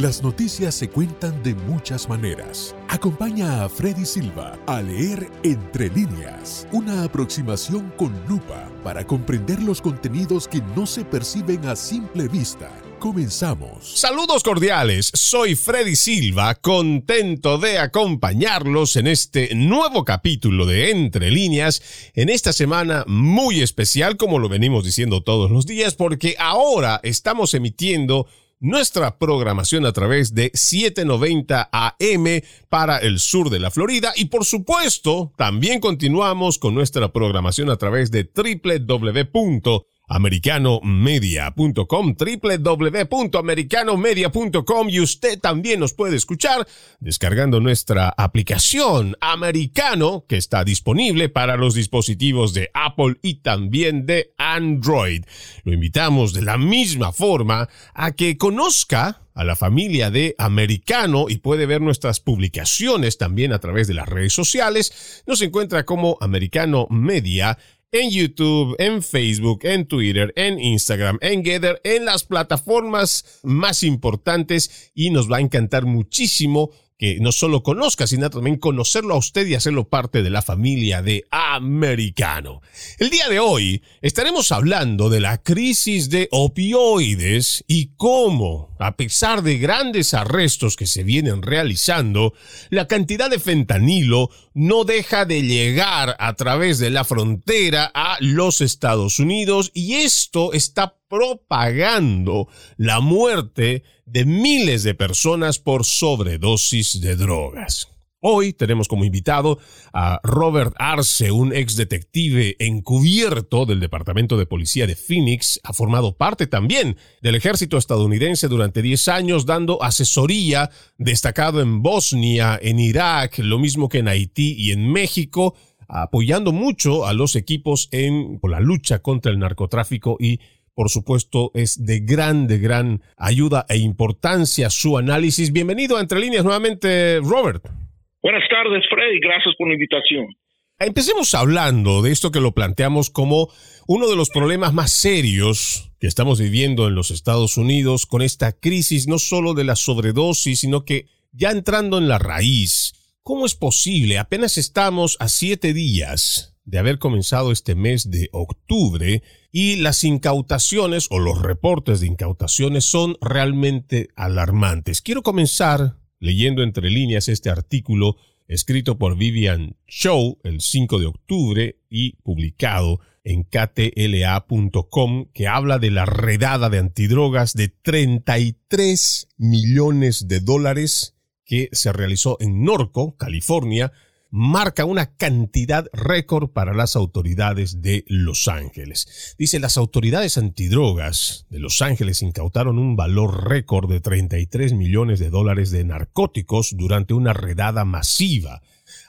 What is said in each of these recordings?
Las noticias se cuentan de muchas maneras. Acompaña a Freddy Silva a leer Entre líneas, una aproximación con lupa para comprender los contenidos que no se perciben a simple vista. Comenzamos. Saludos cordiales, soy Freddy Silva, contento de acompañarlos en este nuevo capítulo de Entre líneas, en esta semana muy especial, como lo venimos diciendo todos los días, porque ahora estamos emitiendo nuestra programación a través de 790 AM para el sur de la Florida. Y por supuesto también continuamos con nuestra programación a través de www americanomedia.com, www.americanomedia.com y usted también nos puede escuchar descargando nuestra aplicación Americano que está disponible para los dispositivos de Apple y también de Android. Lo invitamos de la misma forma a que conozca a la familia de Americano y puede ver nuestras publicaciones también a través de las redes sociales. Nos encuentra como Americano Media en YouTube, en Facebook, en Twitter, en Instagram, en Gather, en las plataformas más importantes y nos va a encantar muchísimo no solo conozca, sino también conocerlo a usted y hacerlo parte de la familia de Americano. El día de hoy estaremos hablando de la crisis de opioides y cómo, a pesar de grandes arrestos que se vienen realizando, la cantidad de fentanilo no deja de llegar a través de la frontera a los Estados Unidos y esto está propagando la muerte de miles de personas por sobredosis de drogas. Hoy tenemos como invitado a Robert Arce, un ex detective encubierto del Departamento de Policía de Phoenix. Ha formado parte también del ejército estadounidense durante 10 años, dando asesoría, destacado en Bosnia, en Irak, lo mismo que en Haití y en México, apoyando mucho a los equipos en la lucha contra el narcotráfico y por supuesto, es de gran, de gran ayuda e importancia su análisis. Bienvenido a Entre Líneas nuevamente, Robert. Buenas tardes, Freddy. Gracias por la invitación. Empecemos hablando de esto que lo planteamos como uno de los problemas más serios que estamos viviendo en los Estados Unidos con esta crisis, no solo de la sobredosis, sino que ya entrando en la raíz. ¿Cómo es posible? Apenas estamos a siete días de haber comenzado este mes de octubre y las incautaciones o los reportes de incautaciones son realmente alarmantes. Quiero comenzar leyendo entre líneas este artículo escrito por Vivian Show el 5 de octubre y publicado en ktla.com que habla de la redada de antidrogas de 33 millones de dólares que se realizó en Norco, California, marca una cantidad récord para las autoridades de Los Ángeles. Dice, las autoridades antidrogas de Los Ángeles incautaron un valor récord de 33 millones de dólares de narcóticos durante una redada masiva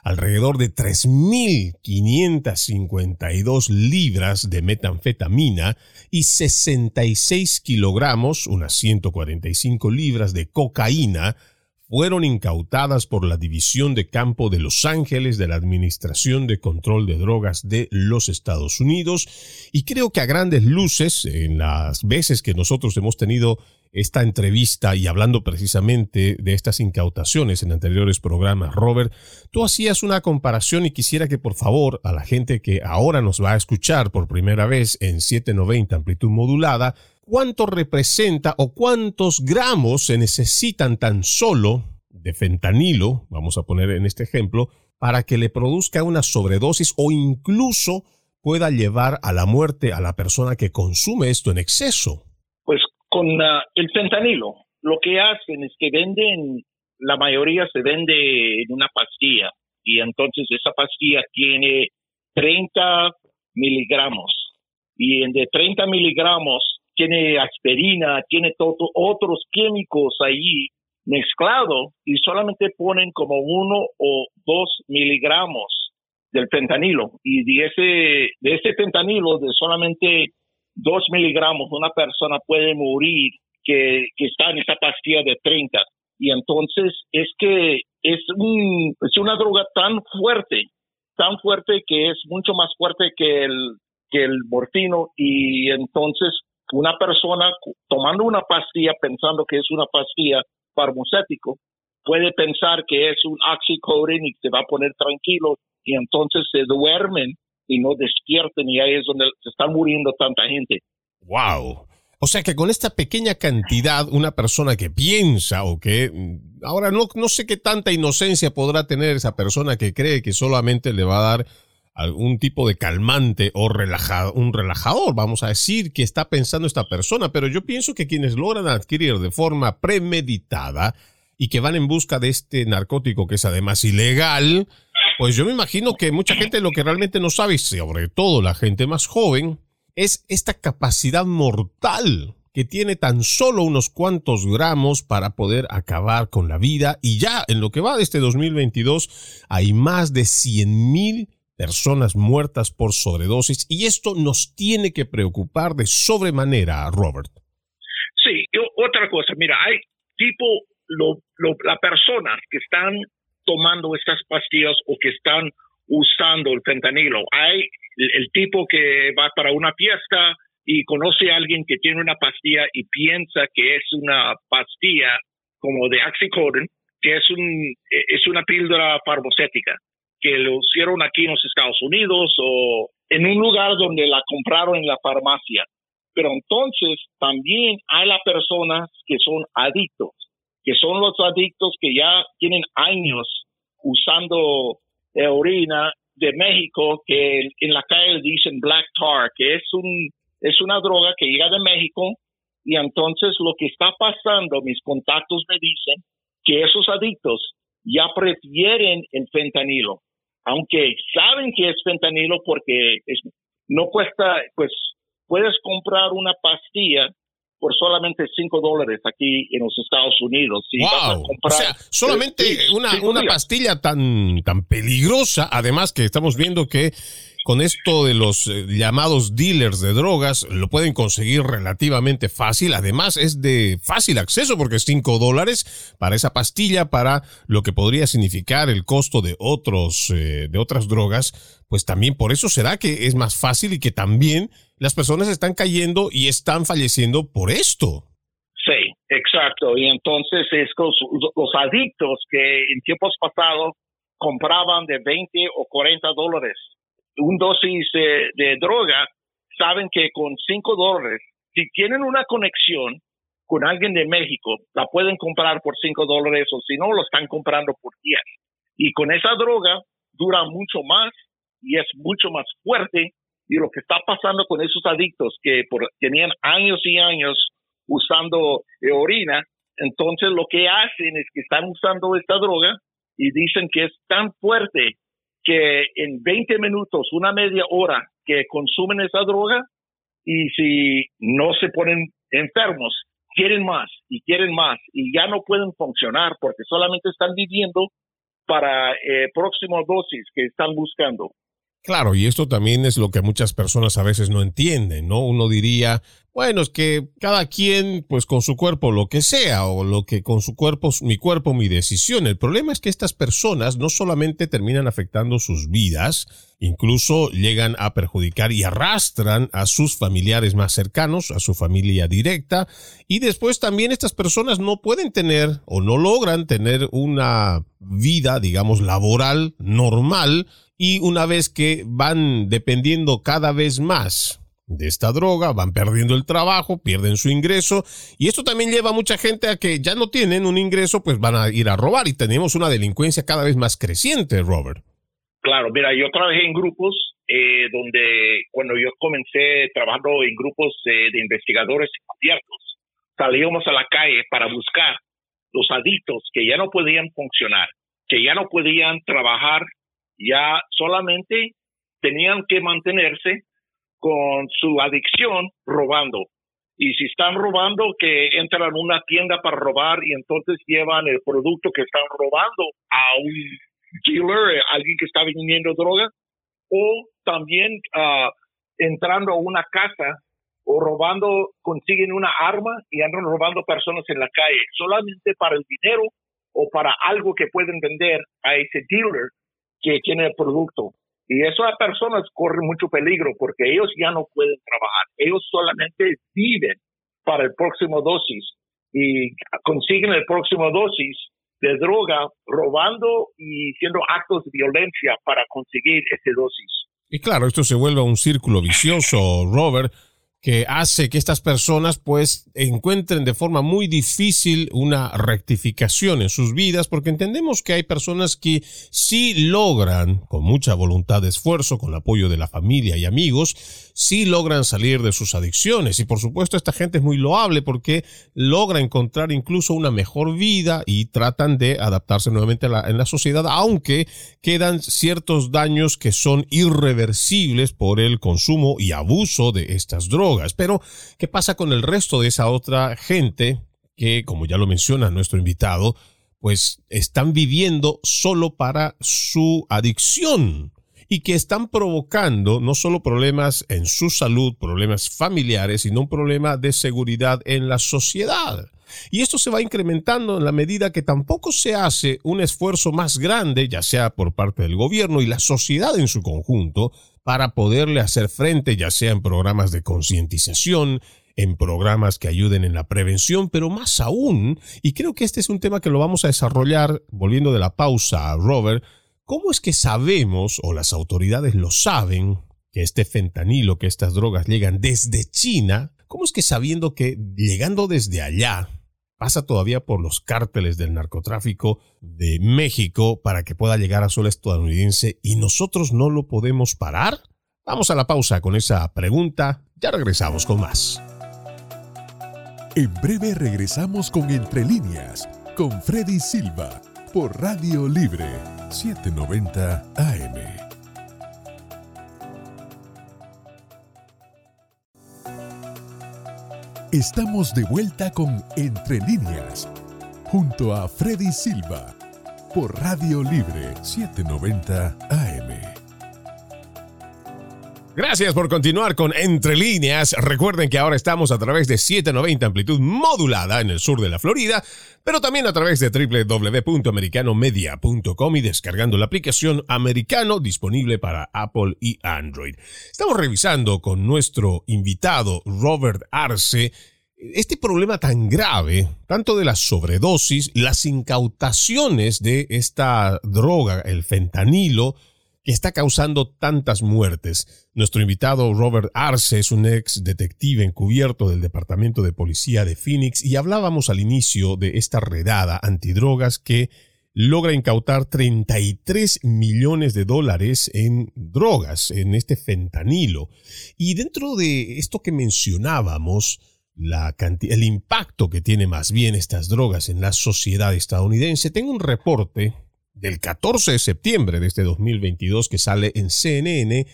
alrededor de 3.552 libras de metanfetamina y 66 kilogramos, unas 145 libras de cocaína, fueron incautadas por la División de Campo de Los Ángeles de la Administración de Control de Drogas de los Estados Unidos. Y creo que a grandes luces, en las veces que nosotros hemos tenido esta entrevista y hablando precisamente de estas incautaciones en anteriores programas, Robert, tú hacías una comparación y quisiera que por favor a la gente que ahora nos va a escuchar por primera vez en 790 amplitud modulada, cuánto representa o cuántos gramos se necesitan tan solo de fentanilo, vamos a poner en este ejemplo, para que le produzca una sobredosis o incluso pueda llevar a la muerte a la persona que consume esto en exceso. Pues con ah, el fentanilo, lo que hacen es que venden, la mayoría se vende en una pastilla y entonces esa pastilla tiene 30 miligramos y en de 30 miligramos tiene aspirina, tiene otros químicos ahí mezclado y solamente ponen como uno o dos miligramos del fentanilo. Y de ese de ese fentanilo de solamente dos miligramos una persona puede morir que, que está en esa pastilla de 30 y entonces es que es un es una droga tan fuerte tan fuerte que es mucho más fuerte que el que el morfino. Y entonces una persona tomando una pastilla pensando que es una pastilla farmacéutico puede pensar que es un oxycodone y se va a poner tranquilo y entonces se duermen y no despierten y ahí es donde se está muriendo tanta gente. Wow. O sea que con esta pequeña cantidad, una persona que piensa o que mm, ahora no, no sé qué tanta inocencia podrá tener esa persona que cree que solamente le va a dar algún tipo de calmante o relajado, un relajador, vamos a decir, que está pensando esta persona, pero yo pienso que quienes logran adquirir de forma premeditada y que van en busca de este narcótico que es además ilegal, pues yo me imagino que mucha gente lo que realmente no sabe, sobre todo la gente más joven, es esta capacidad mortal que tiene tan solo unos cuantos gramos para poder acabar con la vida. Y ya en lo que va de este 2022 hay más de 100 mil personas muertas por sobredosis y esto nos tiene que preocupar de sobremanera, Robert. Sí, otra cosa, mira, hay tipo, lo, las personas que están tomando estas pastillas o que están usando el fentanilo, hay el, tipo que va para una fiesta y conoce a alguien que tiene una pastilla y piensa que es una pastilla como de oxycodone, que es, un, es una píldora farmacéutica que lo hicieron aquí en los Estados Unidos o en un lugar donde la compraron en la farmacia. Pero entonces también hay las personas que son adictos, que son los adictos que ya tienen años usando orina de México, que en la calle dicen black tar, que es, un, es una droga que llega de México y entonces lo que está pasando, mis contactos me dicen que esos adictos ya prefieren el fentanilo aunque saben que es fentanilo porque no cuesta, pues puedes comprar una pastilla por solamente 5 dólares aquí en los Estados Unidos. wow. o sea, solamente una, una pastilla tan, tan peligrosa, además que estamos viendo que con esto de los eh, llamados dealers de drogas, lo pueden conseguir relativamente fácil. Además, es de fácil acceso porque es 5 dólares para esa pastilla, para lo que podría significar el costo de otros, eh, de otras drogas. Pues también por eso será que es más fácil y que también las personas están cayendo y están falleciendo por esto. Sí, exacto. Y entonces es los, los adictos que en tiempos pasados compraban de 20 o 40 dólares un dosis de, droga, saben que con 5 dólares, si tienen una conexión con alguien de México, la pueden comprar por 5 dólares o si no, lo están comprando por 10. Y con esa droga dura mucho más y es mucho más fuerte. Y lo que está pasando con esos adictos que tenían años y años usando orina, entonces lo que hacen es que están usando esta droga y dicen que es tan fuerte que en 20 minutos, una media hora que consumen esa droga y si no se ponen enfermos, quieren más y quieren más y ya no pueden funcionar porque solamente están viviendo para eh, próximo dosis que están buscando. Claro, y esto también es lo que muchas personas a veces no entienden, ¿no? Uno diría, bueno, es que cada quien, pues con su cuerpo lo que sea, o lo que con su cuerpo, mi cuerpo, mi decisión. El problema es que estas personas no solamente terminan afectando sus vidas, incluso llegan a perjudicar y arrastran a sus familiares más cercanos, a su familia directa, y después también estas personas no pueden tener o no logran tener una vida, digamos, laboral normal, y una vez que van dependiendo cada vez más de esta droga, van perdiendo el trabajo, pierden su ingreso y esto también lleva a mucha gente a que ya no tienen un ingreso, pues van a ir a robar y tenemos una delincuencia cada vez más creciente, Robert. Claro, mira, yo trabajé en grupos eh, donde cuando yo comencé trabajando en grupos eh, de investigadores abiertos, salíamos a la calle para buscar los adictos que ya no podían funcionar, que ya no podían trabajar ya solamente tenían que mantenerse con su adicción robando. Y si están robando, que entran a una tienda para robar y entonces llevan el producto que están robando a un dealer, alguien que está vendiendo droga, o también uh, entrando a una casa o robando, consiguen una arma y andan robando personas en la calle, solamente para el dinero o para algo que pueden vender a ese dealer que tiene el producto. Y esas personas corren mucho peligro porque ellos ya no pueden trabajar. Ellos solamente viven para el próximo dosis. y consiguen el próximo dosis de droga robando y haciendo actos de violencia para conseguir ese dosis. Y claro, esto se vuelve un círculo vicioso, Robert, que hace que estas personas pues encuentren de forma muy difícil una rectificación en sus vidas porque entendemos que hay personas que sí logran con mucha voluntad de esfuerzo, con el apoyo de la familia y amigos, sí logran salir de sus adicciones. Y por supuesto esta gente es muy loable porque logra encontrar incluso una mejor vida y tratan de adaptarse nuevamente en la sociedad aunque quedan ciertos daños que son irreversibles por el consumo y abuso de estas drogas pero, ¿qué pasa con el resto de esa otra gente que, como ya lo menciona nuestro invitado, pues están viviendo solo para su adicción? y que están provocando no solo problemas en su salud, problemas familiares, sino un problema de seguridad en la sociedad. Y esto se va incrementando en la medida que tampoco se hace un esfuerzo más grande, ya sea por parte del gobierno y la sociedad en su conjunto, para poderle hacer frente, ya sea en programas de concientización, en programas que ayuden en la prevención, pero más aún, y creo que este es un tema que lo vamos a desarrollar volviendo de la pausa, Robert, ¿cómo es que sabemos, o las autoridades lo saben, que este fentanilo, que estas drogas llegan desde China? ¿Cómo es que sabiendo que llegando desde allá, pasa todavía por los cárteles del narcotráfico de México para que pueda llegar a suelo estadounidense y nosotros no lo podemos parar? Vamos a la pausa con esa pregunta, ya regresamos con más. En breve regresamos con Entre líneas, con Freddy Silva, por Radio Libre 790 AM. Estamos de vuelta con Entre líneas, junto a Freddy Silva, por Radio Libre 790 AM. Gracias por continuar con Entre líneas. Recuerden que ahora estamos a través de 790 amplitud modulada en el sur de la Florida, pero también a través de www.americanomedia.com y descargando la aplicación Americano disponible para Apple y Android. Estamos revisando con nuestro invitado Robert Arce este problema tan grave, tanto de la sobredosis, las incautaciones de esta droga, el fentanilo, que está causando tantas muertes. Nuestro invitado Robert Arce es un ex detective encubierto del Departamento de Policía de Phoenix y hablábamos al inicio de esta redada antidrogas que logra incautar 33 millones de dólares en drogas, en este fentanilo. Y dentro de esto que mencionábamos, el impacto que tiene más bien estas drogas en la sociedad estadounidense, tengo un reporte del 14 de septiembre de este 2022 que sale en CNN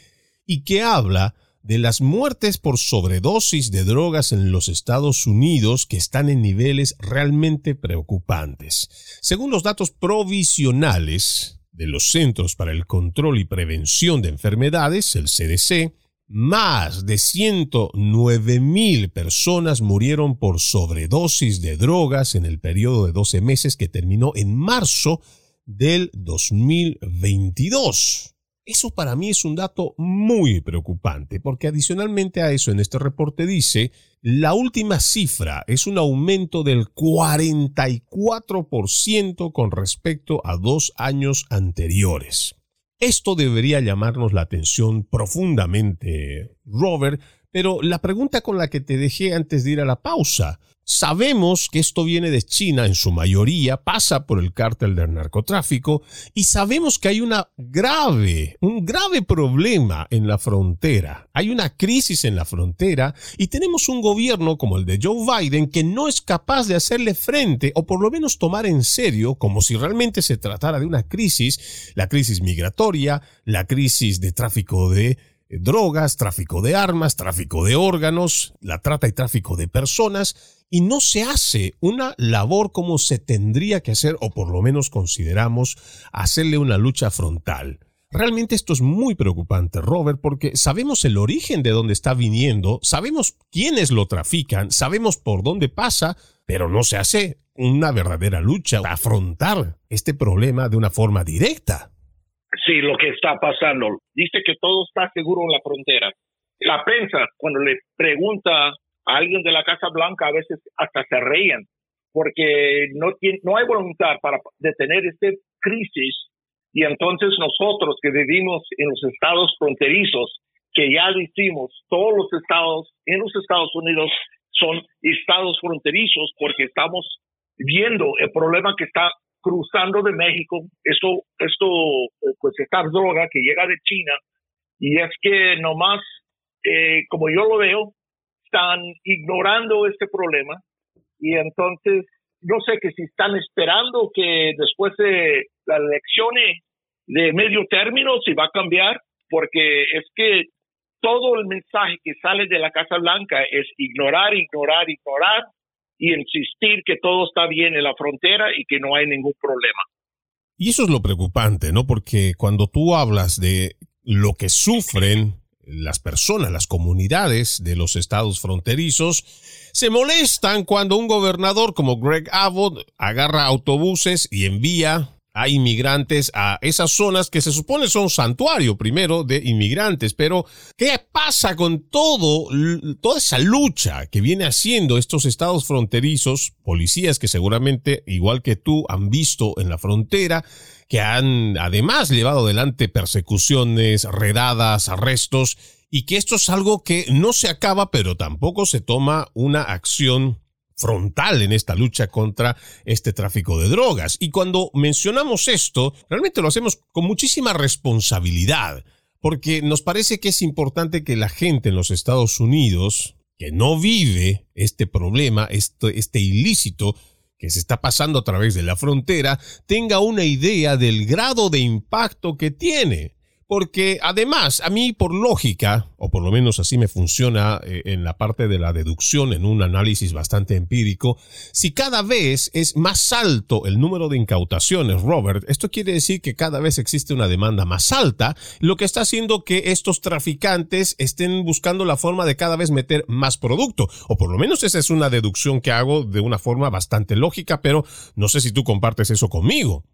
y que habla de las muertes por sobredosis de drogas en los Estados Unidos que están en niveles realmente preocupantes. Según los datos provisionales de los Centros para el Control y Prevención de Enfermedades, el CDC, más de 109 mil personas murieron por sobredosis de drogas en el periodo de 12 meses que terminó en marzo del 2022. Eso para mí es un dato muy preocupante, porque adicionalmente a eso en este reporte dice, la última cifra es un aumento del 44% con respecto a dos años anteriores. Esto debería llamarnos la atención profundamente, Robert, pero la pregunta con la que te dejé antes de ir a la pausa, Sabemos que esto viene de China en su mayoría, pasa por el cártel del narcotráfico y sabemos que hay una grave, un grave problema en la frontera. Hay una crisis en la frontera y tenemos un gobierno como el de Joe Biden que no es capaz de hacerle frente o por lo menos tomar en serio, como si realmente se tratara de una crisis, la crisis migratoria, la crisis de tráfico de drogas, tráfico de armas, tráfico de órganos, la trata y tráfico de personas y no se hace una labor como se tendría que hacer, o por lo menos consideramos hacerle una lucha frontal. Realmente esto es muy preocupante, Robert, porque sabemos el origen de dónde está viniendo, sabemos quiénes lo trafican, sabemos por dónde pasa, pero no se hace una verdadera lucha, afrontar este problema de una forma directa. Sí, lo que está pasando. Dice que todo está seguro en la frontera. La prensa, cuando le pregunta alguien de la Casa Blanca a veces hasta se reían porque no, no hay voluntad para detener esta crisis y entonces nosotros que vivimos en los estados fronterizos, que ya decimos, todos los estados en los Estados Unidos son estados fronterizos porque estamos viendo el problema que está cruzando de México, esto, esto, pues esta droga que llega de China, y es que nomás, eh, como yo lo veo, están ignorando este problema, y entonces, no sé que si están esperando que después de las elecciones de medio término, si va a cambiar, porque es que todo el mensaje que sale de la Casa Blanca es ignorar, ignorar, ignorar y insistir que todo está bien en la frontera y que no hay ningún problema. Y eso es lo preocupante, ¿no? Porque cuando tú hablas de lo que sufren las personas, las comunidades de los estados fronterizos, se molestan cuando un gobernador como Greg Abbott agarra autobuses y envía a inmigrantes a esas zonas que se supone son santuario primero de inmigrantes, pero ¿qué pasa con todo toda esa lucha que viene haciendo estos estados fronterizos, policías que seguramente igual que tú han visto en la frontera, que han además llevado adelante persecuciones, redadas, arrestos y que esto es algo que no se acaba, pero tampoco se toma una acción frontal en esta lucha contra este tráfico de drogas. Y cuando mencionamos esto, realmente lo hacemos con muchísima responsabilidad, porque nos parece que es importante que la gente en los Estados Unidos, que no vive este problema, este, este ilícito, que se está pasando a través de la frontera, tenga una idea del grado de impacto que tiene porque además, a mí por lógica, o por lo menos así me funciona eh, en la parte de la deducción, en un análisis bastante empírico, si cada vez es más alto el número de incautaciones, Robert, esto quiere decir que cada vez existe una demanda más alta, lo que está haciendo que estos traficantes estén buscando la forma de cada vez meter más producto, o por lo menos esa es una deducción que hago de una forma bastante lógica, pero no sé si tú compartes eso conmigo.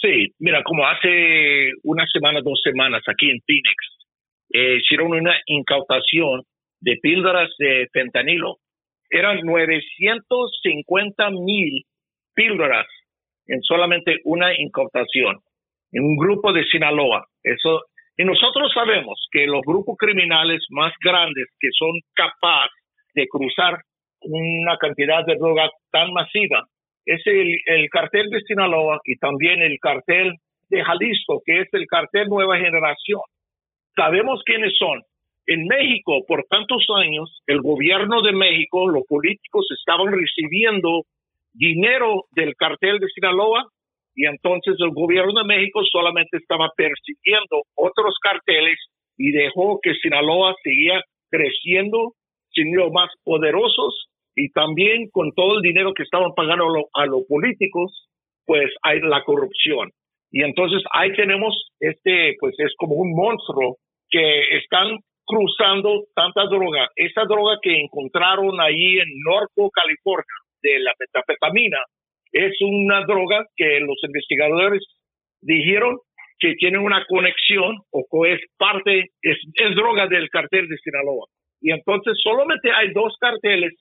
Sí, mira, como hace una semana, dos semanas aquí en Phoenix, eh, hicieron una incautación de píldoras de fentanilo. Eran 950 mil píldoras en solamente una incautación, en un grupo de Sinaloa. Eso, y nosotros sabemos que los grupos criminales más grandes que son capaces de cruzar una cantidad de droga tan masiva es el, cartel de Sinaloa y también el cartel de Jalisco, que es el cartel Nueva Generación. Sabemos quiénes son. En México, por tantos años, el gobierno de México, los políticos estaban recibiendo dinero del cartel de Sinaloa y entonces el gobierno de México solamente estaba persiguiendo otros carteles y dejó que Sinaloa seguía creciendo, siendo más poderosos y también con todo el dinero que estaban pagando a, los políticos, pues hay la corrupción. Y entonces ahí tenemos este, pues es como un monstruo que están cruzando tanta droga. Esa droga que encontraron ahí en Norco, California, de la metafetamina, es una droga que los investigadores dijeron que tiene una conexión o que es parte, es, es droga del cartel de Sinaloa. Y entonces solamente hay dos carteles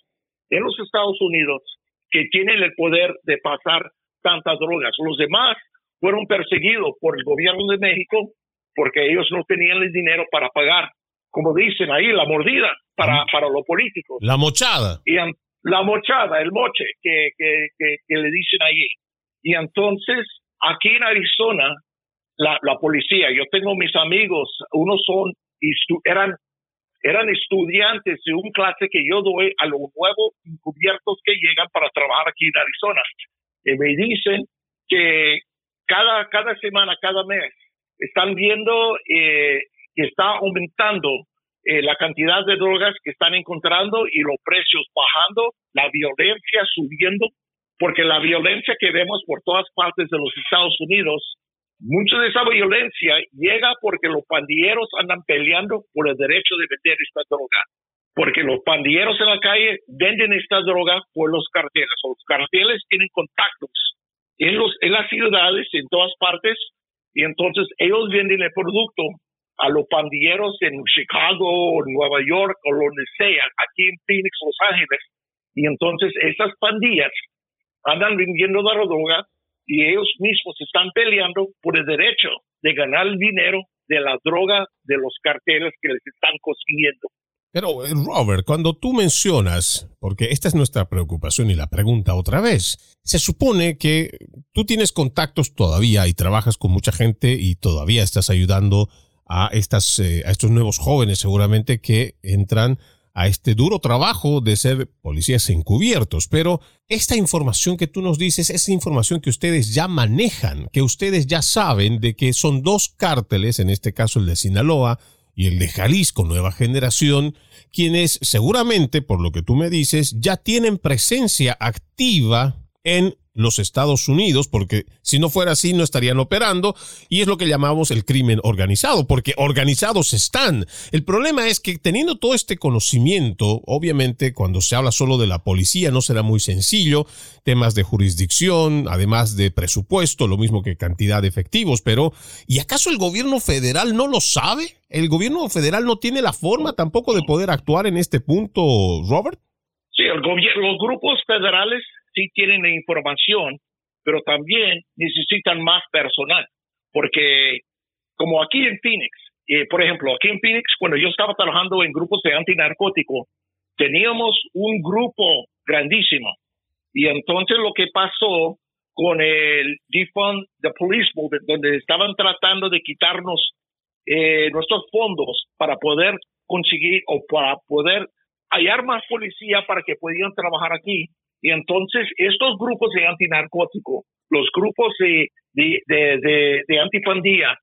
en los Estados Unidos que tienen el poder de pasar tantas drogas. Los demás fueron perseguidos por el gobierno de México porque ellos no tenían el dinero para pagar, como dicen ahí, la mordida para, para los políticos. La mochada. Y la mochada, el moche que, que, que, le dicen ahí. Y entonces, aquí en Arizona, la, la policía, yo tengo mis amigos, unos son, eran eran estudiantes de un clase que yo doy a los nuevos encubiertos que llegan para trabajar aquí en Arizona. Y me dicen que cada, cada semana, cada mes, están viendo eh, que está aumentando eh, la cantidad de drogas que están encontrando y los precios bajando, la violencia subiendo, porque la violencia que vemos por todas partes de los Estados Unidos Mucha de esa violencia llega porque los pandilleros andan peleando por el derecho de vender esta droga. Porque los pandilleros en la calle venden esta droga por los carteles. Los carteles tienen contactos en, las ciudades, en todas partes, y entonces ellos venden el producto a los pandilleros en Chicago, Nueva York o donde sea, aquí en Phoenix, Los Ángeles. Y entonces esas pandillas andan vendiendo la droga y ellos mismos están peleando por el derecho de ganar el dinero de la droga de los carteles que les están consiguiendo. Pero, eh, Robert, cuando tú mencionas, porque esta es nuestra preocupación y la pregunta otra vez, se supone que tú tienes contactos todavía y trabajas con mucha gente y todavía estás ayudando a, estas, eh, a estos nuevos jóvenes seguramente que entran a este duro trabajo de ser policías encubiertos. Pero esta información que tú nos dices es información que ustedes ya manejan, que ustedes ya saben de que son dos cárteles, en este caso el de Sinaloa y el de Jalisco Nueva Generación, quienes seguramente, por lo que tú me dices, ya tienen presencia activa en los Estados Unidos, porque si no fuera así no estarían operando, y es lo que llamamos el crimen organizado, porque organizados están. El problema es que teniendo todo este conocimiento, obviamente cuando se habla solo de la policía no será muy sencillo, temas de jurisdicción, además de presupuesto, lo mismo que cantidad de efectivos, pero ¿y acaso el gobierno federal no lo sabe? ¿El gobierno federal no tiene la forma tampoco de poder actuar en este punto, Robert? Sí, el gobierno, los grupos federales sí tienen la información, pero también necesitan más personal, porque como aquí en Phoenix, eh, por ejemplo, aquí en Phoenix, cuando yo estaba trabajando en grupos de antinarcótico, teníamos un grupo grandísimo. Y entonces lo que pasó con el defund the police movement, donde estaban tratando de quitarnos eh, nuestros fondos para poder conseguir o para poder hallar más policía para que pudieran trabajar aquí, y entonces estos grupos de antinarcótico, los grupos de, de, de, antipandilla,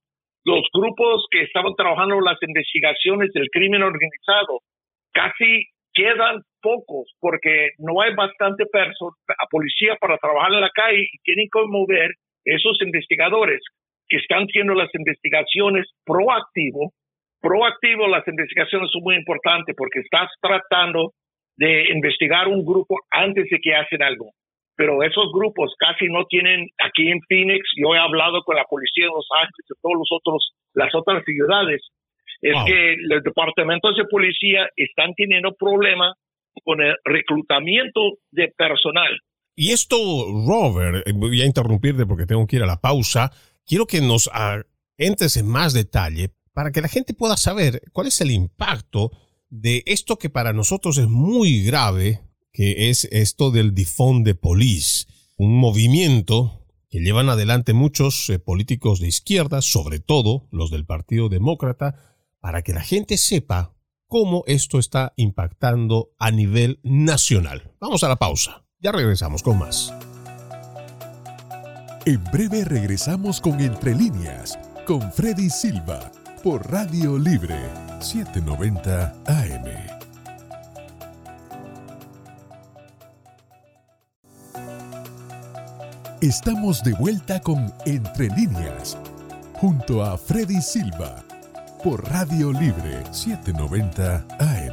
los grupos que estaban trabajando las investigaciones del crimen organizado, casi quedan pocos porque no hay bastante a policía para trabajar en la calle y tienen que mover esos investigadores que están haciendo las investigaciones proactivo. Proactivo, las investigaciones son muy importantes porque estás tratando de investigar un grupo antes de que hacen algo. Pero esos grupos casi no tienen, aquí en Phoenix, yo he hablado con la policía de Los Ángeles y todos los otros, las otras ciudades, es que los departamentos de policía están teniendo problemas con el reclutamiento de personal. Y esto, Robert, eh, voy a interrumpirte porque tengo que ir a la pausa. Quiero que nos entres en más detalle para que la gente pueda saber cuál es el impacto de esto que para nosotros es muy grave, que es esto del defund de police, un movimiento que llevan adelante muchos eh, políticos de izquierda, sobre todo los del Partido Demócrata, para que la gente sepa cómo esto está impactando a nivel nacional. Vamos a la pausa. Ya regresamos con más. En breve regresamos con Entre líneas, con Freddy Silva, por Radio Libre 790 AM. Estamos de vuelta con Entre líneas, junto a Freddy Silva, por Radio Libre 790 AM.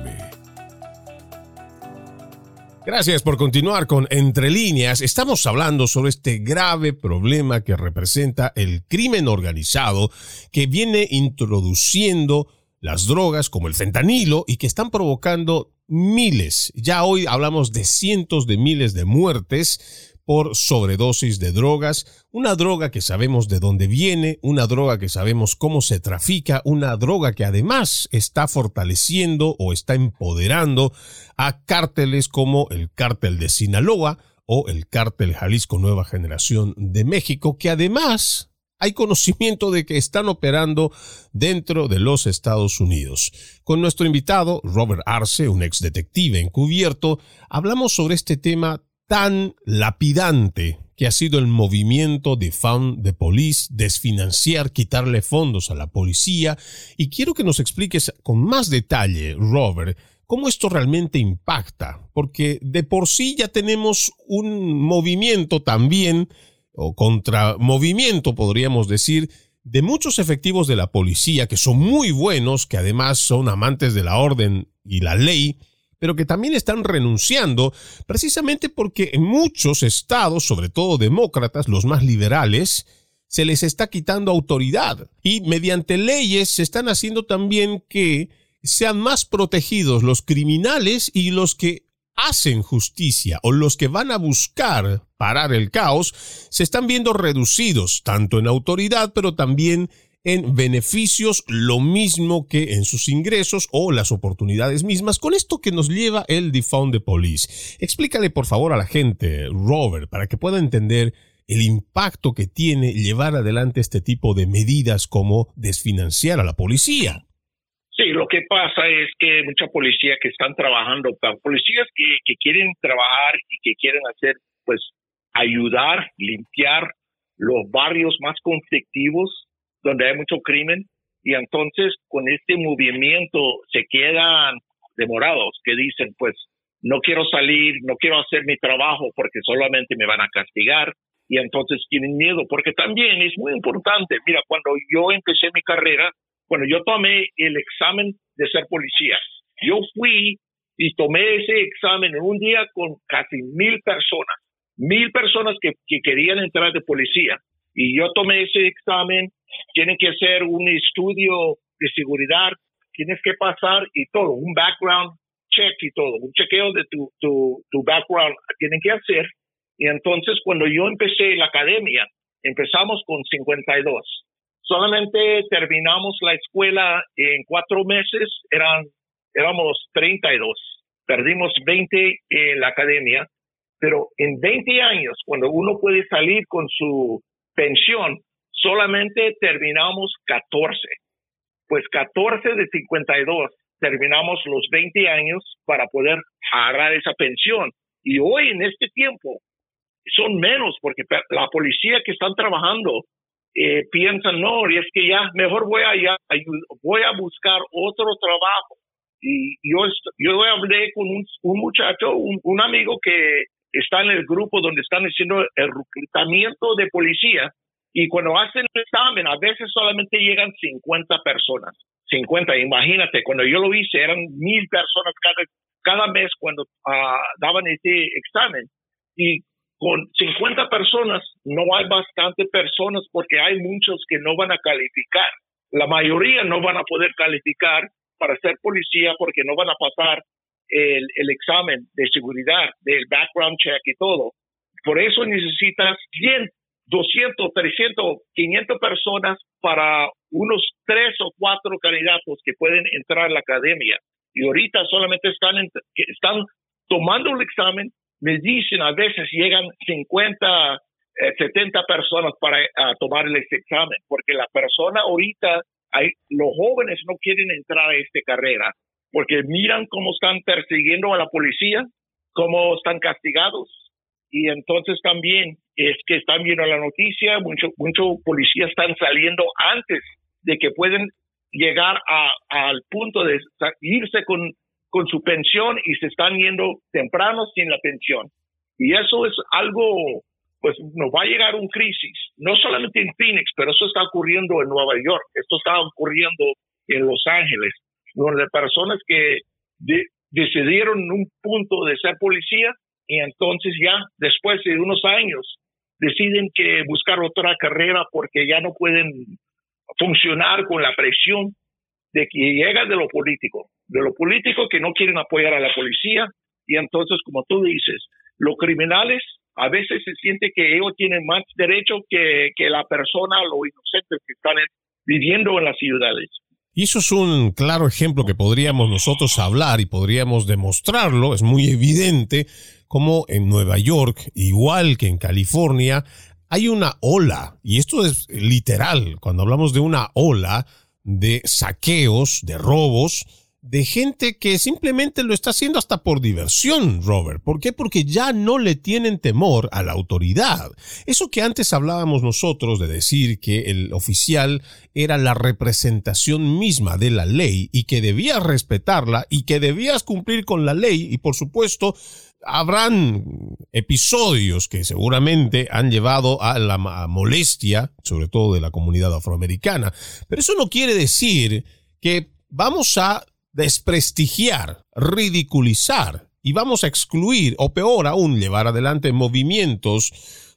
Gracias por continuar con Entre líneas. Estamos hablando sobre este grave problema que representa el crimen organizado que viene introduciendo las drogas como el fentanilo y que están provocando miles, ya hoy hablamos de cientos de miles de muertes por sobredosis de drogas, una droga que sabemos de dónde viene, una droga que sabemos cómo se trafica, una droga que además está fortaleciendo o está empoderando a cárteles como el cártel de Sinaloa o el cártel Jalisco Nueva Generación de México, que además hay conocimiento de que están operando dentro de los Estados Unidos. Con nuestro invitado, Robert Arce, un ex detective encubierto, hablamos sobre este tema tan lapidante que ha sido el movimiento de Found the Police, desfinanciar, quitarle fondos a la policía, y quiero que nos expliques con más detalle, Robert, cómo esto realmente impacta, porque de por sí ya tenemos un movimiento también o contramovimiento, podríamos decir, de muchos efectivos de la policía que son muy buenos, que además son amantes de la orden y la ley, pero que también están renunciando precisamente porque en muchos estados, sobre todo demócratas, los más liberales, se les está quitando autoridad. Y mediante leyes se están haciendo también que sean más protegidos los criminales y los que hacen justicia o los que van a buscar parar el caos se están viendo reducidos tanto en autoridad pero también en beneficios lo mismo que en sus ingresos o las oportunidades mismas con esto que nos lleva el Defund the Police. Explícale por favor a la gente, Robert, para que pueda entender el impacto que tiene llevar adelante este tipo de medidas como desfinanciar a la policía. Sí, lo que pasa es que mucha policía que están trabajando, policías que, que quieren trabajar y que quieren hacer, pues, ayudar, limpiar los barrios más conflictivos donde hay mucho crimen y entonces con este movimiento se quedan demorados que dicen pues no quiero salir, no quiero hacer mi trabajo porque solamente me van a castigar y entonces tienen miedo porque también es muy importante, mira, cuando yo empecé mi carrera, cuando yo tomé el examen de ser policía, yo fui y tomé ese examen en un día con casi mil personas, mil personas que, que querían entrar de policía y yo tomé ese examen tienen que hacer un estudio de seguridad, tienes que pasar y todo, un background check y todo, un chequeo de tu, tu, tu background tienen que hacer. Y entonces cuando yo empecé la academia, empezamos con 52. Solamente terminamos la escuela en cuatro meses, eran, éramos 32. Perdimos 20 en la academia, pero en 20 años, cuando uno puede salir con su pensión, solamente terminamos 14. Pues 14 de 52 terminamos los 20 años para poder agarrar esa pensión. Y hoy en este tiempo son menos porque la policía que están trabajando eh, piensan, no, y es que ya mejor voy a, voy a buscar otro trabajo. Y yo, yo hablé con un, muchacho, un, un amigo que está en el grupo donde están haciendo el reclutamiento de policía y cuando hacen el examen, a veces solamente llegan 50 personas. 50, imagínate, cuando yo lo hice eran mil personas cada, cada mes cuando uh, daban este examen. Y con 50 personas no hay bastante personas porque hay muchos que no van a calificar. La mayoría no van a poder calificar para ser policía porque no van a pasar el, el examen de seguridad, del background check y todo. Por eso necesitas 100 200, 300, 500 personas para unos tres o cuatro candidatos que pueden entrar a la academia. Y ahorita solamente están, están tomando el examen, me dicen a veces llegan 50, 70 eh, personas para tomar el examen, porque la persona ahorita, hay, los jóvenes no quieren entrar a esta carrera, porque miran cómo están persiguiendo a la policía, cómo están castigados, y entonces también es que están viendo la noticia, muchos mucho policías están saliendo antes de que pueden llegar al punto de irse con, con su pensión y se están yendo temprano sin la pensión. Y eso es algo, pues nos va a llegar un crisis, no solamente en Phoenix, pero eso está ocurriendo en Nueva York, esto está ocurriendo en Los Ángeles, donde personas que decidieron en un punto de ser policía y entonces ya después de unos años deciden que buscar otra carrera porque ya no pueden funcionar con la presión de que llega de lo político, de lo político que no quieren apoyar a la policía y entonces como tú dices, los criminales a veces se siente que ellos tienen más derecho que, que la persona, los inocentes que están viviendo en las ciudades. Y eso es un claro ejemplo que podríamos nosotros hablar y podríamos demostrarlo, es muy evidente como en Nueva York, igual que en California, hay una ola, y esto es literal, cuando hablamos de una ola de saqueos, de robos, de gente que simplemente lo está haciendo hasta por diversión, Robert. ¿Por qué? Porque ya no le tienen temor a la autoridad. Eso que antes hablábamos nosotros de decir que el oficial era la representación misma de la ley y que debías respetarla y que debías cumplir con la ley y por supuesto habrán episodios que seguramente han llevado a la molestia, sobre todo de la comunidad afroamericana, pero eso no quiere decir que vamos a desprestigiar, ridiculizar y vamos a excluir o peor aún llevar adelante movimientos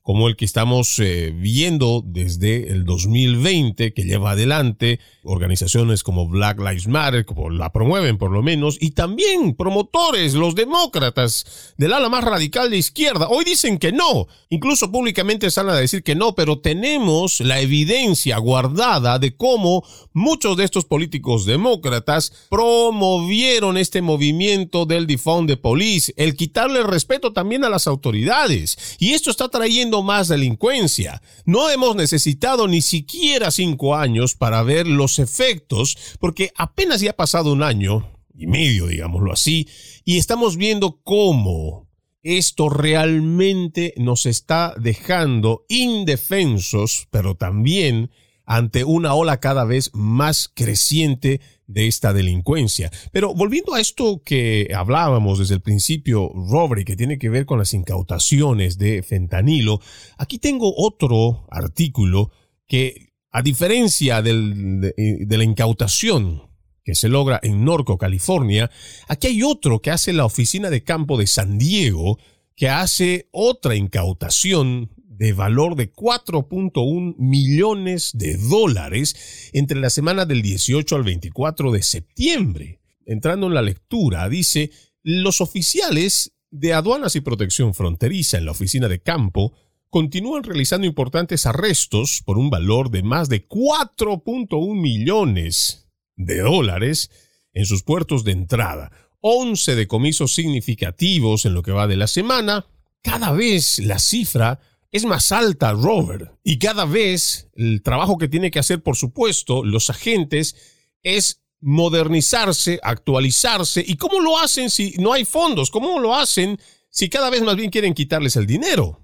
como el que estamos eh, viendo desde el 2020, que lleva adelante organizaciones como Black Lives Matter, como la promueven por lo menos, y también promotores, los demócratas del ala más radical de izquierda. Hoy dicen que no, incluso públicamente salen a decir que no, pero tenemos la evidencia guardada de cómo muchos de estos políticos demócratas promovieron este movimiento del defund de police, el quitarle respeto también a las autoridades. Y esto está trayendo más delincuencia. No hemos necesitado ni siquiera cinco años para ver los efectos, porque apenas ya ha pasado un año y medio, digámoslo así, y estamos viendo cómo esto realmente nos está dejando indefensos, pero también ante una ola cada vez más creciente de esta delincuencia. Pero volviendo a esto que hablábamos desde el principio, Robert, que tiene que ver con las incautaciones de fentanilo, aquí tengo otro artículo que, a diferencia de, de la incautación que se logra en Norco, California, aquí hay otro que hace la Oficina de Campo de San Diego, que hace otra incautación de valor de 4.1 millones de dólares entre la semana del 18 al 24 de septiembre. Entrando en la lectura, dice, los oficiales de aduanas y protección fronteriza en la oficina de campo continúan realizando importantes arrestos por un valor de más de 4.1 millones de dólares en sus puertos de entrada, 11 decomisos significativos en lo que va de la semana. Cada vez la cifra es más alta, Robert. Y cada vez el trabajo que tiene que hacer, por supuesto, los agentes es modernizarse, actualizarse. ¿Y cómo lo hacen si no hay fondos? ¿Cómo lo hacen si cada vez más bien quieren quitarles el dinero?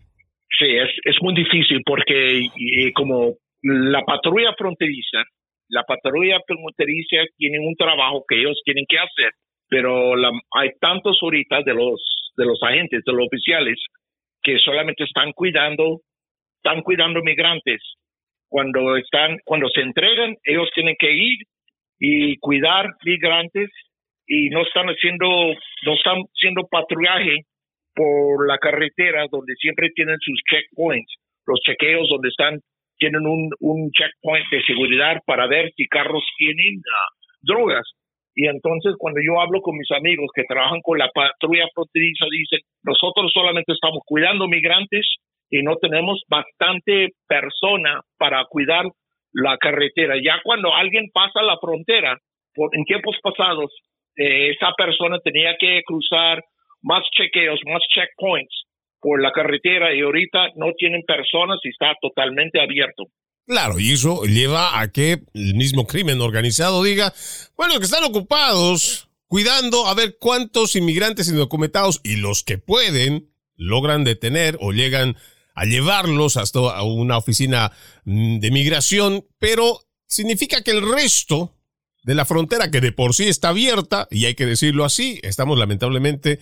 Sí, es, muy difícil porque como la patrulla fronteriza, la patrulla fronteriza tiene un trabajo que ellos tienen que hacer, pero hay tantos ahorita de los, de los agentes, de los oficiales, que solamente están cuidando, están cuidando migrantes. Cuando están, cuando se entregan, ellos tienen que ir y cuidar migrantes y no están haciendo, no están haciendo patrullaje por la carretera donde siempre tienen sus checkpoints, los chequeos donde están, tienen un, checkpoint de seguridad para ver si carros tienen uh, drogas. Y entonces cuando yo hablo con mis amigos que trabajan con la patrulla fronteriza, dicen, nosotros solamente estamos cuidando migrantes y no tenemos bastante persona para cuidar la carretera. Ya cuando alguien pasa la frontera, en tiempos pasados, eh, esa persona tenía que cruzar más chequeos, más checkpoints por la carretera y ahorita no tienen personas y está totalmente abierto. Claro, y eso lleva a que el mismo crimen organizado diga, bueno, que están ocupados cuidando a ver cuántos inmigrantes indocumentados y los que pueden logran detener o llegan a llevarlos hasta una oficina mm, de migración, pero significa que el resto de la frontera que de por sí está abierta, y hay que decirlo así, estamos lamentablemente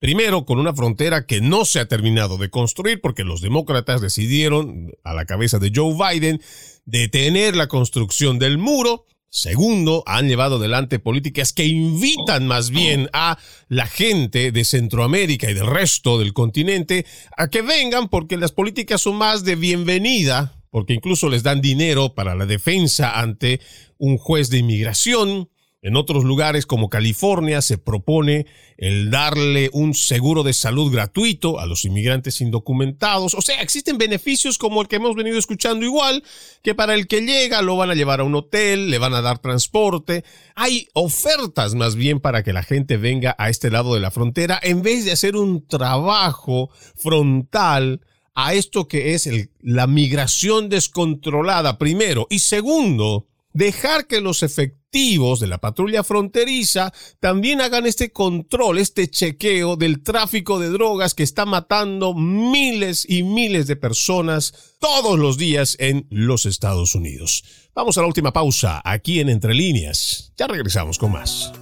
Primero, con una frontera que no se ha terminado de construir porque los demócratas decidieron, a la cabeza de Joe Biden, detener la construcción del muro. Segundo, han llevado adelante políticas que invitan más bien a la gente de Centroamérica y del resto del continente a que vengan porque las políticas son más de bienvenida, porque incluso les dan dinero para la defensa ante un juez de inmigración en otros lugares como California se propone el darle un seguro de salud gratuito a los inmigrantes indocumentados. O sea, existen beneficios como el que hemos venido escuchando igual, que para el que llega lo van a llevar a un hotel, le van a dar transporte. Hay ofertas más bien para que la gente venga a este lado de la frontera en vez de hacer un trabajo frontal a esto que es la migración descontrolada primero y segundo, dejar que los efectos de la patrulla fronteriza también hagan este control, este chequeo del tráfico de drogas que está matando miles y miles de personas todos los días en los Estados Unidos. Vamos a la última pausa aquí en Entre Líneas. Ya regresamos con más.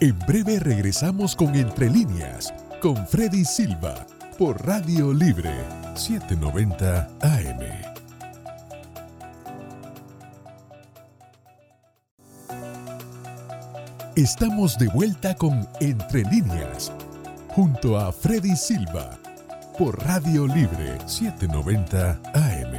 En breve regresamos con Entre Líneas, con Freddy Silva, por Radio Libre 790 AM. Estamos de vuelta con Entre líneas, junto a Freddy Silva, por Radio Libre 790 AM.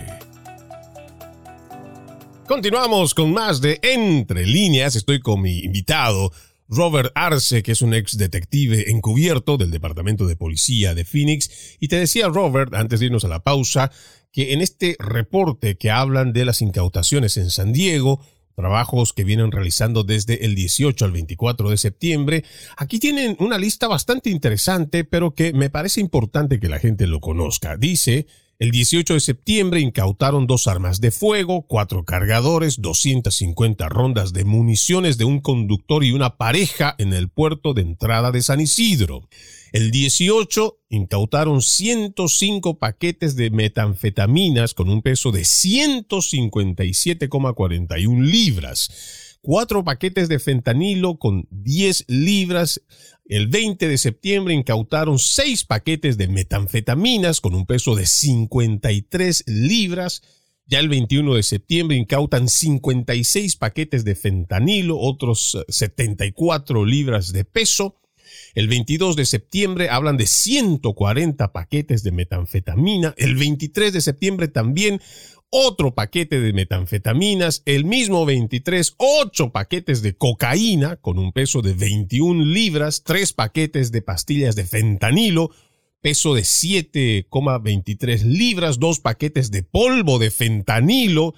Continuamos con más de Entre líneas. Estoy con mi invitado, Robert Arce, que es un ex detective encubierto del Departamento de Policía de Phoenix. Y te decía, Robert, antes de irnos a la pausa, que en este reporte que hablan de las incautaciones en San Diego, trabajos que vienen realizando desde el 18 al 24 de septiembre. Aquí tienen una lista bastante interesante, pero que me parece importante que la gente lo conozca. Dice, el 18 de septiembre incautaron dos armas de fuego, cuatro cargadores, 250 rondas de municiones de un conductor y una pareja en el puerto de entrada de San Isidro. El 18 incautaron 105 paquetes de metanfetaminas con un peso de 157,41 libras. Cuatro paquetes de fentanilo con 10 libras. El 20 de septiembre incautaron seis paquetes de metanfetaminas con un peso de 53 libras. Ya el 21 de septiembre incautan 56 paquetes de fentanilo, otros 74 libras de peso. El 22 de septiembre hablan de 140 paquetes de metanfetamina. El 23 de septiembre también otro paquete de metanfetaminas, el mismo 23, 8 paquetes de cocaína con un peso de 21 libras, 3 paquetes de pastillas de fentanilo, peso de 7,23 libras, 2 paquetes de polvo de fentanilo.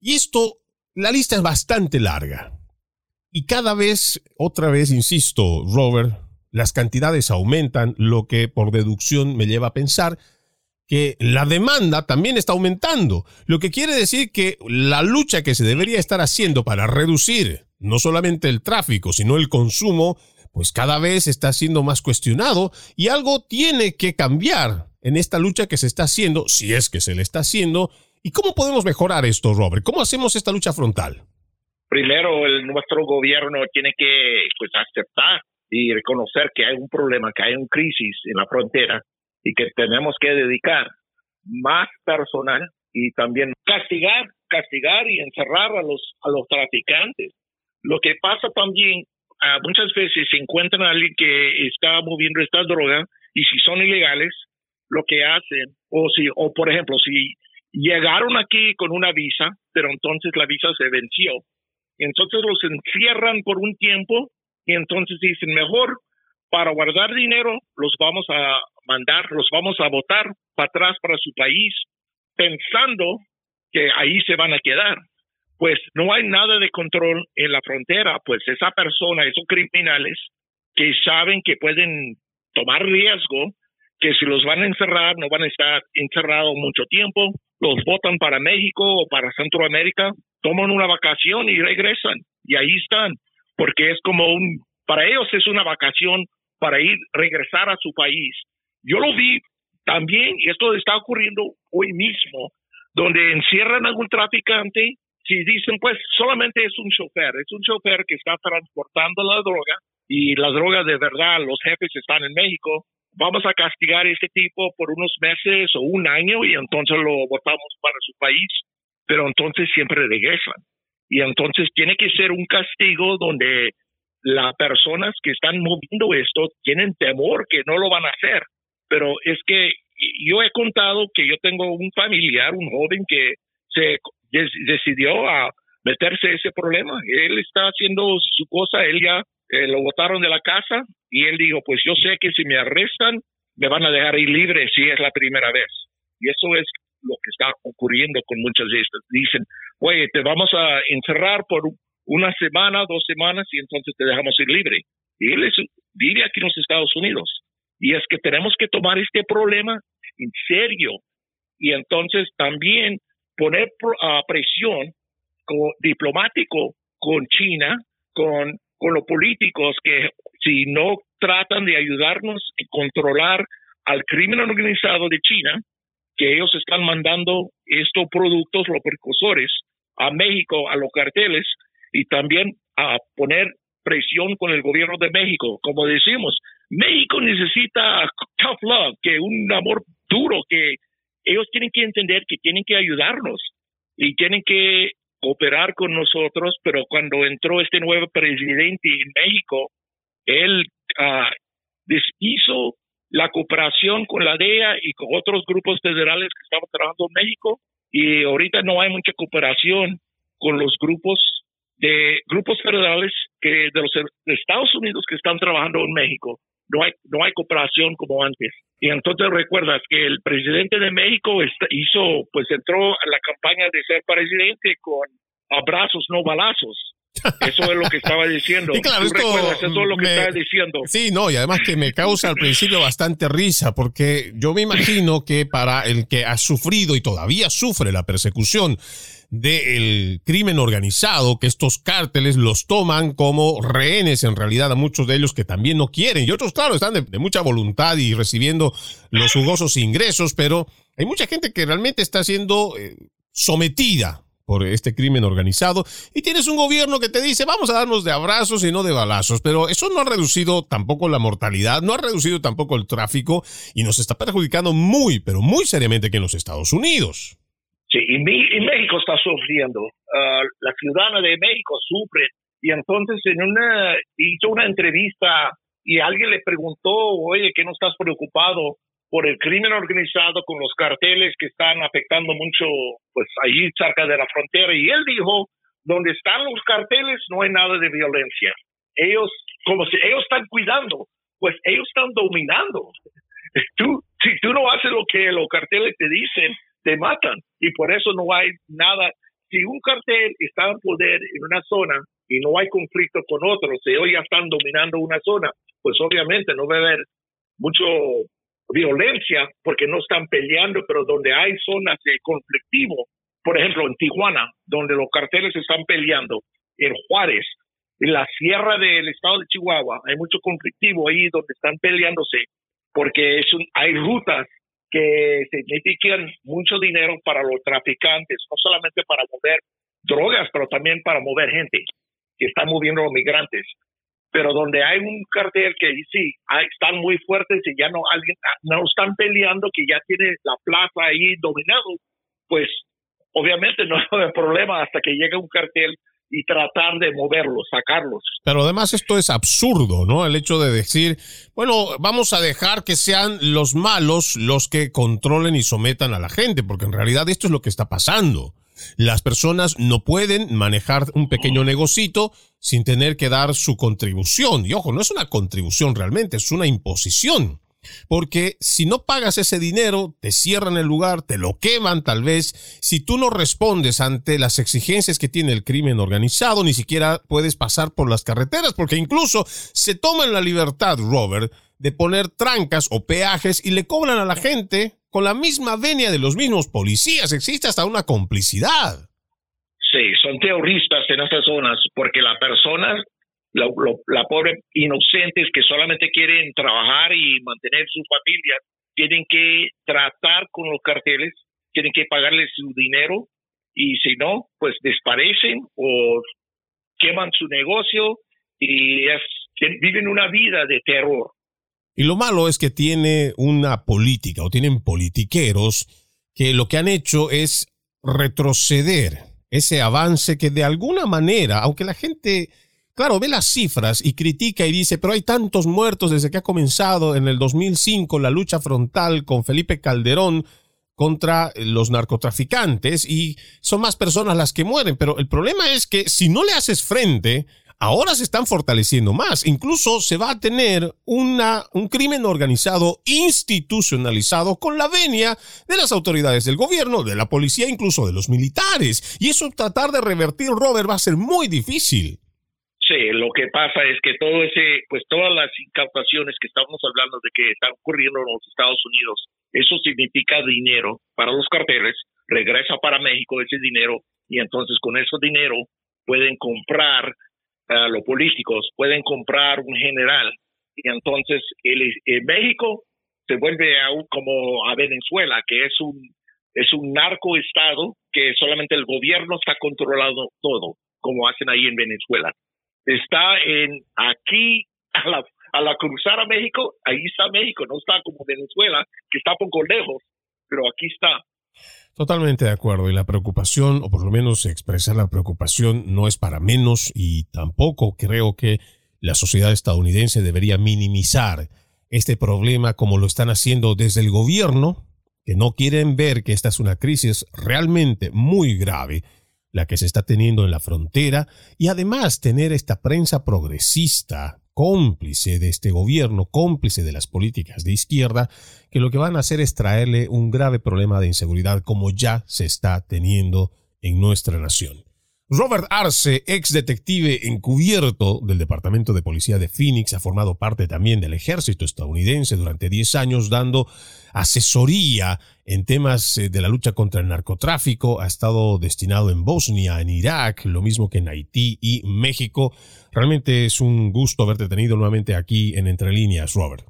Y esto, la lista es bastante larga. Y cada vez, otra vez, insisto, Robert, las cantidades aumentan, lo que por deducción me lleva a pensar que la demanda también está aumentando, lo que quiere decir que la lucha que se debería estar haciendo para reducir no solamente el tráfico, sino el consumo, pues cada vez está siendo más cuestionado y algo tiene que cambiar en esta lucha que se está haciendo, si es que se le está haciendo. ¿Y cómo podemos mejorar esto, Robert? ¿Cómo hacemos esta lucha frontal? Primero, el, nuestro gobierno tiene que pues, aceptar y reconocer que hay un problema, que hay una crisis en la frontera y que tenemos que dedicar más personal y también castigar, castigar y encerrar a los a los traficantes. Lo que pasa también muchas veces se encuentran a alguien que está moviendo esta droga y si son ilegales, lo que hacen o si o por ejemplo si llegaron aquí con una visa, pero entonces la visa se venció, entonces los encierran por un tiempo y entonces dicen, mejor para guardar dinero los vamos a mandar, los vamos a votar para atrás para su país, pensando que ahí se van a quedar. Pues no hay nada de control en la frontera, pues esa persona, esos criminales que saben que pueden tomar riesgo, que si los van a encerrar, no van a estar encerrados mucho tiempo, los votan para México o para Centroamérica, toman una vacación y regresan y ahí están porque es como un, para ellos es una vacación para ir, regresar a su país. Yo lo vi también, y esto está ocurriendo hoy mismo, donde encierran a algún traficante, si dicen, pues solamente es un chofer, es un chofer que está transportando la droga y la droga de verdad, los jefes están en México, vamos a castigar a este tipo por unos meses o un año y entonces lo votamos para su país, pero entonces siempre regresan. Y entonces tiene que ser un castigo donde las personas que están moviendo esto tienen temor que no lo van a hacer. Pero es que yo he contado que yo tengo un familiar, un joven que se decidió a meterse ese problema. Él está haciendo su cosa, él ya eh, lo botaron de la casa y él dijo, pues yo sé que si me arrestan, me van a dejar ir libre si es la primera vez. Y eso es lo que está ocurriendo con muchas de estas. Dicen, oye, te vamos a encerrar por una semana, dos semanas y entonces te dejamos ir libre. Y él es, vive aquí en los Estados Unidos. Y es que tenemos que tomar este problema en serio y entonces también poner uh, presión diplomático con China, con, con los políticos que si no tratan de ayudarnos a controlar al crimen organizado de China, que ellos están mandando estos productos, los precursores, a México, a los carteles, y también a poner presión con el gobierno de México. Como decimos, México necesita tough love, que un amor duro, que ellos tienen que entender que tienen que ayudarnos y tienen que cooperar con nosotros, pero cuando entró este nuevo presidente en México, él uh, deshizo la cooperación con la DEA y con otros grupos federales que estaban trabajando en México y ahorita no hay mucha cooperación con los grupos de grupos federales que de los Estados Unidos que están trabajando en México. No hay no hay cooperación como antes. Y entonces recuerdas que el presidente de México hizo pues entró a la campaña de ser presidente con abrazos no balazos. Eso es lo que estaba diciendo. Y claro, esto eso es lo que estaba diciendo. Sí, no, y además que me causa al principio bastante risa, porque yo me imagino que para el que ha sufrido y todavía sufre la persecución del crimen organizado, que estos cárteles los toman como rehenes en realidad a muchos de ellos que también no quieren, y otros, claro, están de, mucha voluntad y recibiendo los jugosos ingresos, pero hay mucha gente que realmente está siendo eh, sometida por este crimen organizado y tienes un gobierno que te dice vamos a darnos de abrazos y no de balazos, pero eso no ha reducido tampoco la mortalidad, no ha reducido tampoco el tráfico y nos está perjudicando muy, pero muy seriamente aquí en los Estados Unidos. Sí, y, México está sufriendo, ah, la ciudadana de México sufre y entonces en una hizo una entrevista y alguien le preguntó, oye, ¿qué no estás preocupado? Por el crimen organizado con los carteles que están afectando mucho, pues allí cerca de la frontera. Y él dijo, donde están los carteles no hay nada de violencia. Ellos, como si ellos están cuidando, pues ellos están dominando. Tú, si tú no haces lo que los carteles te dicen, te matan. Y por eso no hay nada. Si un cartel está en poder en una zona y no hay conflicto con otros, si ellos ya están dominando una zona, pues obviamente no va a haber mucho violencia porque no están peleando, pero donde hay zonas de conflictivo, por ejemplo en Tijuana, donde los carteles están peleando, en Juárez, en la sierra del estado de Chihuahua, hay mucho conflictivo ahí donde están peleándose, porque es hay rutas que significan mucho dinero para los traficantes, no solamente para mover drogas, pero también para mover gente que están moviendo los migrantes pero donde hay un cartel que sí, están muy fuertes y ya no alguien no están peleando, que ya tiene la plaza ahí dominado, pues obviamente no hay problema hasta que llegue un cartel y tratar de moverlos, sacarlos. Pero además esto es absurdo, ¿no? El hecho de decir, bueno, vamos a dejar que sean los malos los que controlen y sometan a la gente, porque en realidad esto es lo que está pasando. Las personas no pueden manejar un pequeño negocito sin tener que dar su contribución. Y ojo, no es una contribución realmente, es una imposición. Porque si no pagas ese dinero, te cierran el lugar, te lo queman tal vez. Si tú no respondes ante las exigencias que tiene el crimen organizado, ni siquiera puedes pasar por las carreteras, porque incluso se toman la libertad, Robert, de poner trancas o peajes y le cobran a la gente con la misma venia de los mismos policías. Existe hasta una complicidad. Sí, son terroristas en estas zonas porque la persona, la, pobre inocentes que solamente quieren trabajar y mantener su familia, tienen que tratar con los carteles, tienen que pagarles su dinero y si no, pues desaparecen o queman su negocio y viven una vida de terror. Y lo malo es que tiene una política o tienen politiqueros que lo que han hecho es retroceder ese avance que de alguna manera, aunque la gente, claro, ve las cifras y critica y dice, pero hay tantos muertos desde que ha comenzado en el 2005 la lucha frontal con Felipe Calderón contra los narcotraficantes y son más personas las que mueren, pero el problema es que si no le haces frente ahora se están fortaleciendo más. Incluso se va a tener una, un crimen organizado institucionalizado con la venia de las autoridades del gobierno, de la policía, incluso de los militares. Y eso tratar de revertir, Robert, va a ser muy difícil. Sí, lo que pasa es que todo ese, pues todas las incautaciones que estamos hablando de que están ocurriendo en los Estados Unidos, eso significa dinero para los carteles, regresa para México ese dinero y entonces con ese dinero pueden comprar los políticos pueden comprar un general y entonces el, México se vuelve a, como a Venezuela, que es un es un narcoestado que solamente el gobierno está controlando todo, como hacen ahí en Venezuela. Está en aquí a la, a la cruzar a México, ahí está México, no está como Venezuela, que está poco lejos, pero aquí está. Totalmente de acuerdo. Y la preocupación, o por lo menos expresar la preocupación, no es para menos y tampoco creo que la sociedad estadounidense debería minimizar este problema como lo están haciendo desde el gobierno, que no quieren ver que esta es una crisis realmente muy grave, la que se está teniendo en la frontera, y además tener esta prensa progresista cómplice de este gobierno, cómplice de las políticas de izquierda, que lo que van a hacer es traerle un grave problema de inseguridad como ya se está teniendo en nuestra nación. Robert Arce, ex detective encubierto del Departamento de Policía de Phoenix, ha formado parte también del ejército estadounidense durante 10 años dando asesoría en temas eh, de la lucha contra el narcotráfico. Ha estado destinado en Bosnia, en Irak, lo mismo que en Haití y México. Realmente es un gusto haberte tenido nuevamente aquí en Entre Líneas, Robert.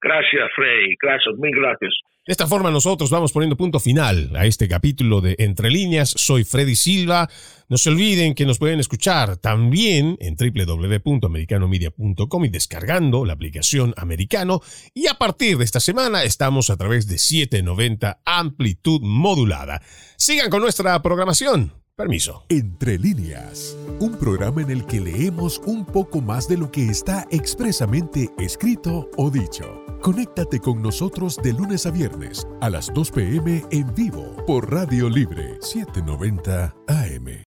Gracias, Frey. Gracias, mil gracias. De esta forma nosotros vamos poniendo punto final a este capítulo de Entre líneas. Soy Freddy Silva. No se olviden que nos pueden escuchar también en www.americanomedia.com y descargando la aplicación Americano. Y a partir de esta semana estamos a través de 790 amplitud modulada. Sigan con nuestra programación. Permiso. Entre líneas, un programa en el que leemos un poco más de lo que está expresamente escrito o dicho. Conéctate con nosotros de lunes a viernes a las 2 pm en vivo por Radio Libre 790 AM.